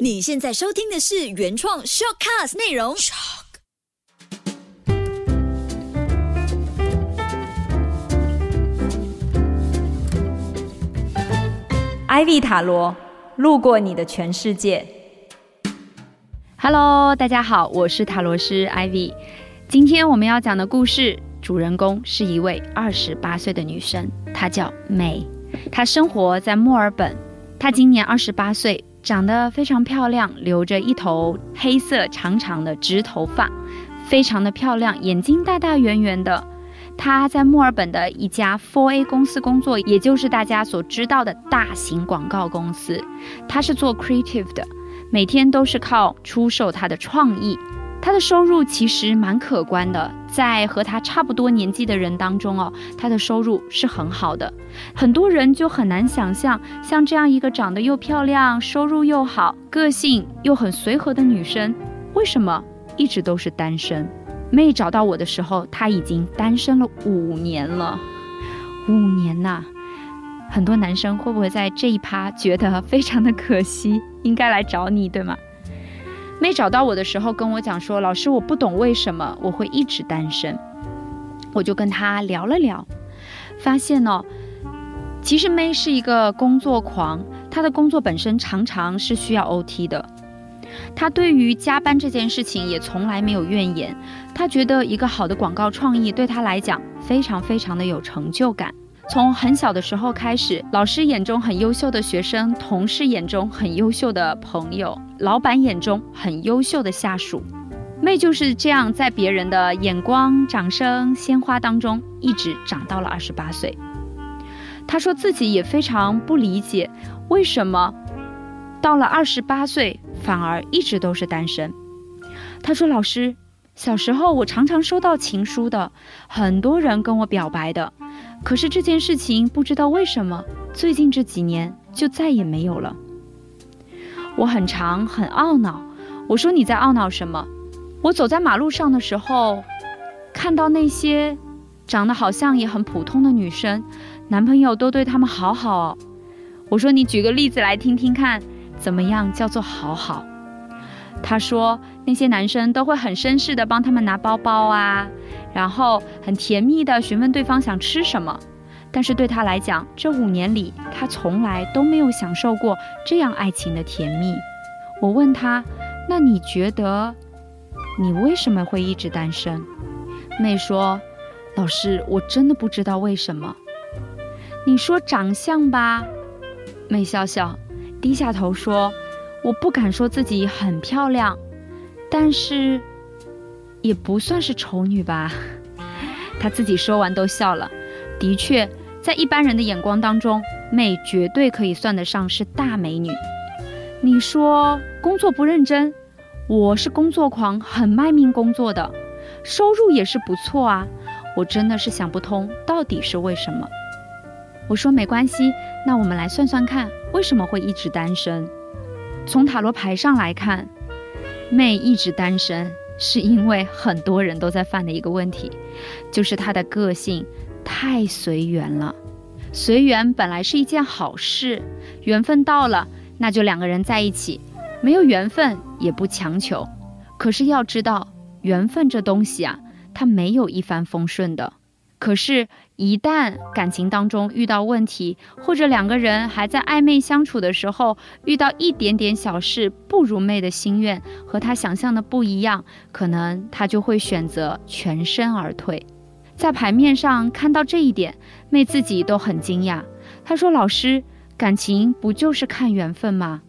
你现在收听的是原创 shortcast 内容。Ivy 塔罗路过你的全世界。Hello，大家好，我是塔罗师 Ivy。今天我们要讲的故事，主人公是一位二十八岁的女生，她叫 May。她生活在墨尔本，她今年二十八岁，长得非常漂亮，留着一头黑色长长的直头发，非常的漂亮，眼睛大大圆圆的。她在墨尔本的一家 foa 公司工作，也就是大家所知道的大型广告公司。她是做 creative 的，每天都是靠出售她的创意。她的收入其实蛮可观的，在和她差不多年纪的人当中哦，她的收入是很好的。很多人就很难想象，像这样一个长得又漂亮、收入又好、个性又很随和的女生，为什么一直都是单身？妹找到我的时候，她已经单身了五年了，五年呐！很多男生会不会在这一趴觉得非常的可惜，应该来找你，对吗？妹找到我的时候跟我讲说：“老师，我不懂为什么我会一直单身。”我就跟她聊了聊，发现哦，其实妹是一个工作狂，她的工作本身常常是需要 OT 的。他对于加班这件事情也从来没有怨言，他觉得一个好的广告创意对他来讲非常非常的有成就感。从很小的时候开始，老师眼中很优秀的学生，同事眼中很优秀的朋友，老板眼中很优秀的下属，妹就是这样在别人的眼光、掌声、鲜花当中一直长到了二十八岁。她说自己也非常不理解，为什么到了二十八岁。反而一直都是单身。他说：“老师，小时候我常常收到情书的，很多人跟我表白的，可是这件事情不知道为什么最近这几年就再也没有了。我很长很懊恼。我说你在懊恼什么？我走在马路上的时候，看到那些长得好像也很普通的女生，男朋友都对她们好好哦。我说你举个例子来听听看。”怎么样叫做好好？他说那些男生都会很绅士的帮他们拿包包啊，然后很甜蜜的询问对方想吃什么。但是对他来讲，这五年里他从来都没有享受过这样爱情的甜蜜。我问他，那你觉得你为什么会一直单身？妹说，老师，我真的不知道为什么。你说长相吧，妹笑笑。低下头说：“我不敢说自己很漂亮，但是也不算是丑女吧。”她自己说完都笑了。的确，在一般人的眼光当中，妹绝对可以算得上是大美女。你说工作不认真，我是工作狂，很卖命工作的，收入也是不错啊。我真的是想不通，到底是为什么。我说没关系，那我们来算算看，为什么会一直单身？从塔罗牌上来看，妹一直单身，是因为很多人都在犯的一个问题，就是他的个性太随缘了。随缘本来是一件好事，缘分到了，那就两个人在一起；没有缘分也不强求。可是要知道，缘分这东西啊，它没有一帆风顺的。可是，一旦感情当中遇到问题，或者两个人还在暧昧相处的时候，遇到一点点小事不如妹的心愿，和他想象的不一样，可能他就会选择全身而退。在牌面上看到这一点，妹自己都很惊讶。她说：“老师，感情不就是看缘分吗？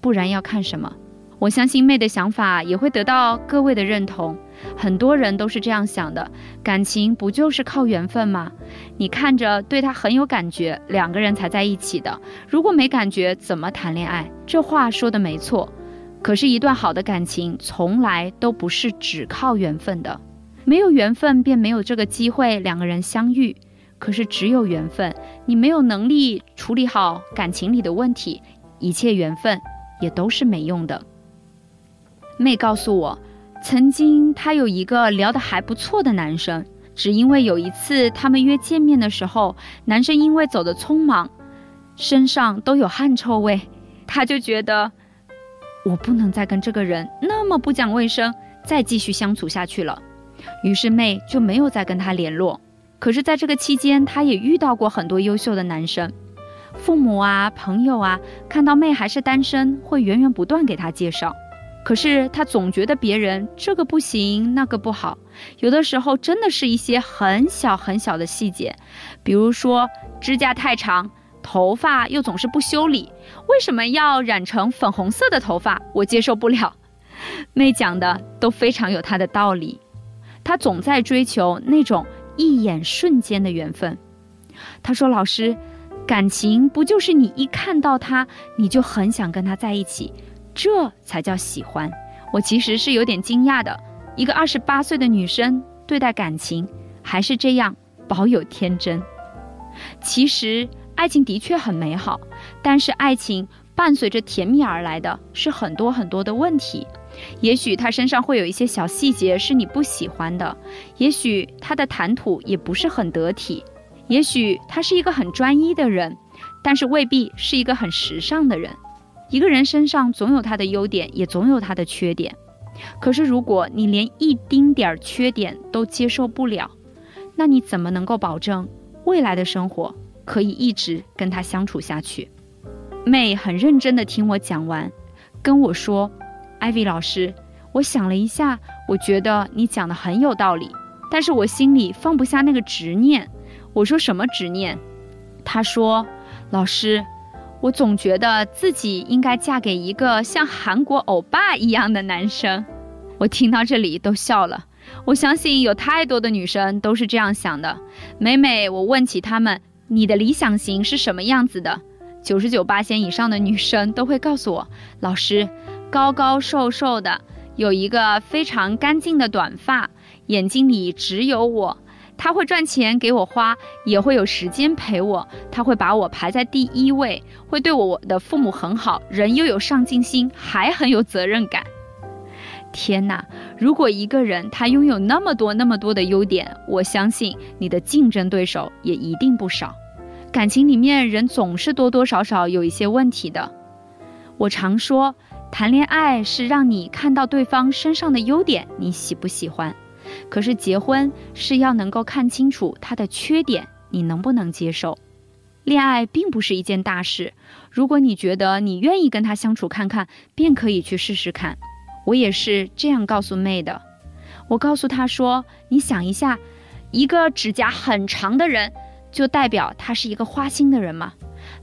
不然要看什么？”我相信妹的想法也会得到各位的认同。很多人都是这样想的，感情不就是靠缘分吗？你看着对他很有感觉，两个人才在一起的。如果没感觉，怎么谈恋爱？这话说的没错。可是，一段好的感情从来都不是只靠缘分的。没有缘分，便没有这个机会两个人相遇。可是，只有缘分，你没有能力处理好感情里的问题，一切缘分也都是没用的。妹告诉我。曾经，她有一个聊得还不错的男生，只因为有一次他们约见面的时候，男生因为走得匆忙，身上都有汗臭味，她就觉得我不能再跟这个人那么不讲卫生，再继续相处下去了。于是妹就没有再跟他联络。可是，在这个期间，她也遇到过很多优秀的男生，父母啊、朋友啊，看到妹还是单身，会源源不断给她介绍。可是他总觉得别人这个不行，那个不好，有的时候真的是一些很小很小的细节，比如说指甲太长，头发又总是不修理，为什么要染成粉红色的头发？我接受不了。妹讲的都非常有她的道理，她总在追求那种。一眼瞬间的缘分，他说：“老师，感情不就是你一看到他，你就很想跟他在一起，这才叫喜欢。”我其实是有点惊讶的，一个二十八岁的女生对待感情还是这样保有天真。其实爱情的确很美好，但是爱情伴随着甜蜜而来的是很多很多的问题。也许他身上会有一些小细节是你不喜欢的，也许他的谈吐也不是很得体，也许他是一个很专一的人，但是未必是一个很时尚的人。一个人身上总有他的优点，也总有他的缺点。可是如果你连一丁点儿缺点都接受不了，那你怎么能够保证未来的生活可以一直跟他相处下去？妹很认真地听我讲完，跟我说。艾薇老师，我想了一下，我觉得你讲的很有道理，但是我心里放不下那个执念。我说什么执念？他说，老师，我总觉得自己应该嫁给一个像韩国欧巴一样的男生。我听到这里都笑了。我相信有太多的女生都是这样想的。每每我问起她们，你的理想型是什么样子的？九十九八千以上的女生都会告诉我，老师。高高瘦瘦的，有一个非常干净的短发，眼睛里只有我。他会赚钱给我花，也会有时间陪我。他会把我排在第一位，会对我的父母很好，人又有上进心，还很有责任感。天哪！如果一个人他拥有那么多那么多的优点，我相信你的竞争对手也一定不少。感情里面人总是多多少少有一些问题的。我常说。谈恋爱是让你看到对方身上的优点，你喜不喜欢？可是结婚是要能够看清楚他的缺点，你能不能接受？恋爱并不是一件大事，如果你觉得你愿意跟他相处看看，便可以去试试看。我也是这样告诉妹的。我告诉她说：“你想一下，一个指甲很长的人，就代表他是一个花心的人吗？”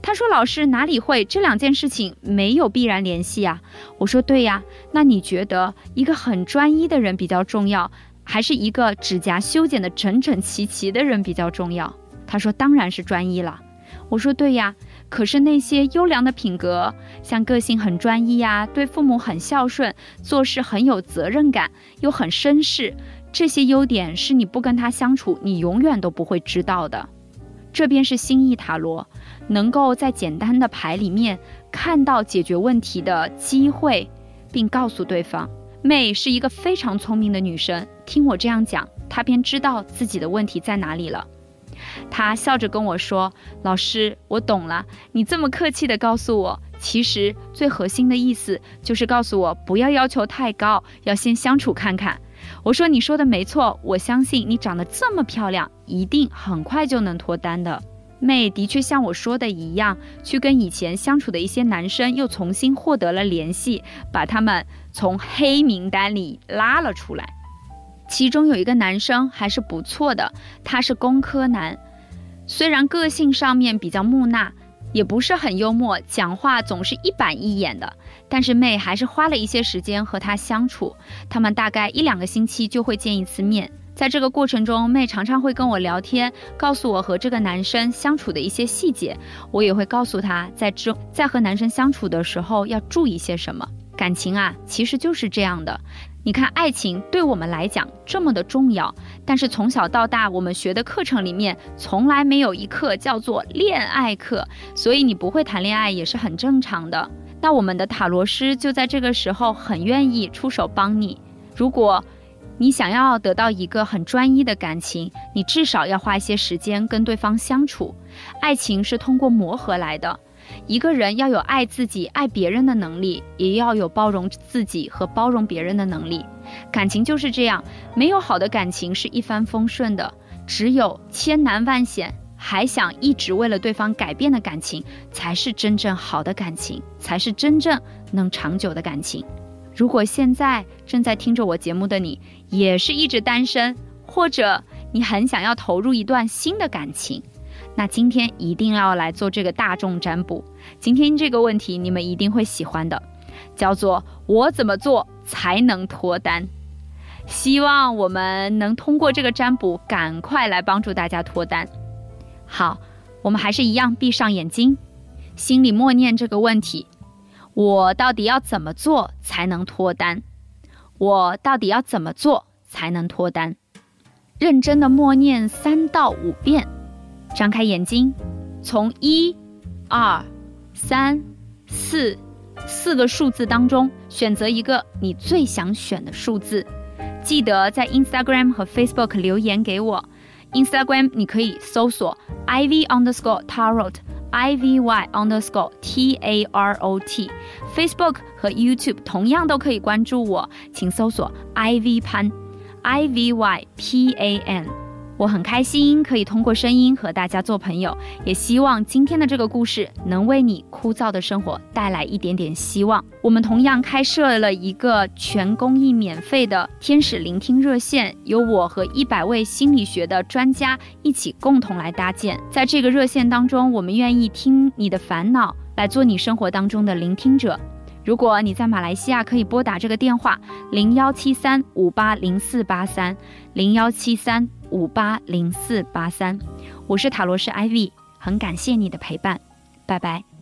他说：“老师哪里会？这两件事情没有必然联系啊。”我说：“对呀，那你觉得一个很专一的人比较重要，还是一个指甲修剪的整整齐齐的人比较重要？”他说：“当然是专一了。”我说：“对呀，可是那些优良的品格，像个性很专一呀，对父母很孝顺，做事很有责任感，又很绅士，这些优点是你不跟他相处，你永远都不会知道的。”这便是心意塔罗。能够在简单的牌里面看到解决问题的机会，并告诉对方。妹是一个非常聪明的女生，听我这样讲，他便知道自己的问题在哪里了。他笑着跟我说：“老师，我懂了。你这么客气的告诉我，其实最核心的意思就是告诉我不要要求太高，要先相处看看。”我说：“你说的没错，我相信你长得这么漂亮，一定很快就能脱单的。”妹的确像我说的一样，去跟以前相处的一些男生又重新获得了联系，把他们从黑名单里拉了出来。其中有一个男生还是不错的，他是工科男，虽然个性上面比较木讷，也不是很幽默，讲话总是一板一眼的，但是妹还是花了一些时间和他相处，他们大概一两个星期就会见一次面。在这个过程中，妹常常会跟我聊天，告诉我和这个男生相处的一些细节。我也会告诉他，在之在和男生相处的时候要注意些什么。感情啊，其实就是这样的。你看，爱情对我们来讲这么的重要，但是从小到大我们学的课程里面从来没有一课叫做恋爱课，所以你不会谈恋爱也是很正常的。那我们的塔罗师就在这个时候很愿意出手帮你。如果你想要得到一个很专一的感情，你至少要花一些时间跟对方相处。爱情是通过磨合来的，一个人要有爱自己、爱别人的能力，也要有包容自己和包容别人的能力。感情就是这样，没有好的感情是一帆风顺的，只有千难万险还想一直为了对方改变的感情，才是真正好的感情，才是真正能长久的感情。如果现在正在听着我节目的你，也是一直单身，或者你很想要投入一段新的感情，那今天一定要来做这个大众占卜。今天这个问题你们一定会喜欢的，叫做我怎么做才能脱单？希望我们能通过这个占卜，赶快来帮助大家脱单。好，我们还是一样闭上眼睛，心里默念这个问题。我到底要怎么做才能脱单？我到底要怎么做才能脱单？认真的默念三到五遍，张开眼睛，从一、二、三、四四个数字当中选择一个你最想选的数字，记得在 Instagram 和 Facebook 留言给我。Instagram 你可以搜索 ivy underscore tarot。i v y underscore t a r o t Facebook 和 YouTube 同样都可以关注我，请搜索 Ivy 潘，Ivy_Pan。我很开心可以通过声音和大家做朋友，也希望今天的这个故事能为你枯燥的生活带来一点点希望。我们同样开设了一个全公益免费的天使聆听热线，由我和一百位心理学的专家一起共同来搭建。在这个热线当中，我们愿意听你的烦恼，来做你生活当中的聆听者。如果你在马来西亚，可以拨打这个电话零幺七三五八零四八三零幺七三五八零四八三。我是塔罗师 IV，很感谢你的陪伴，拜拜。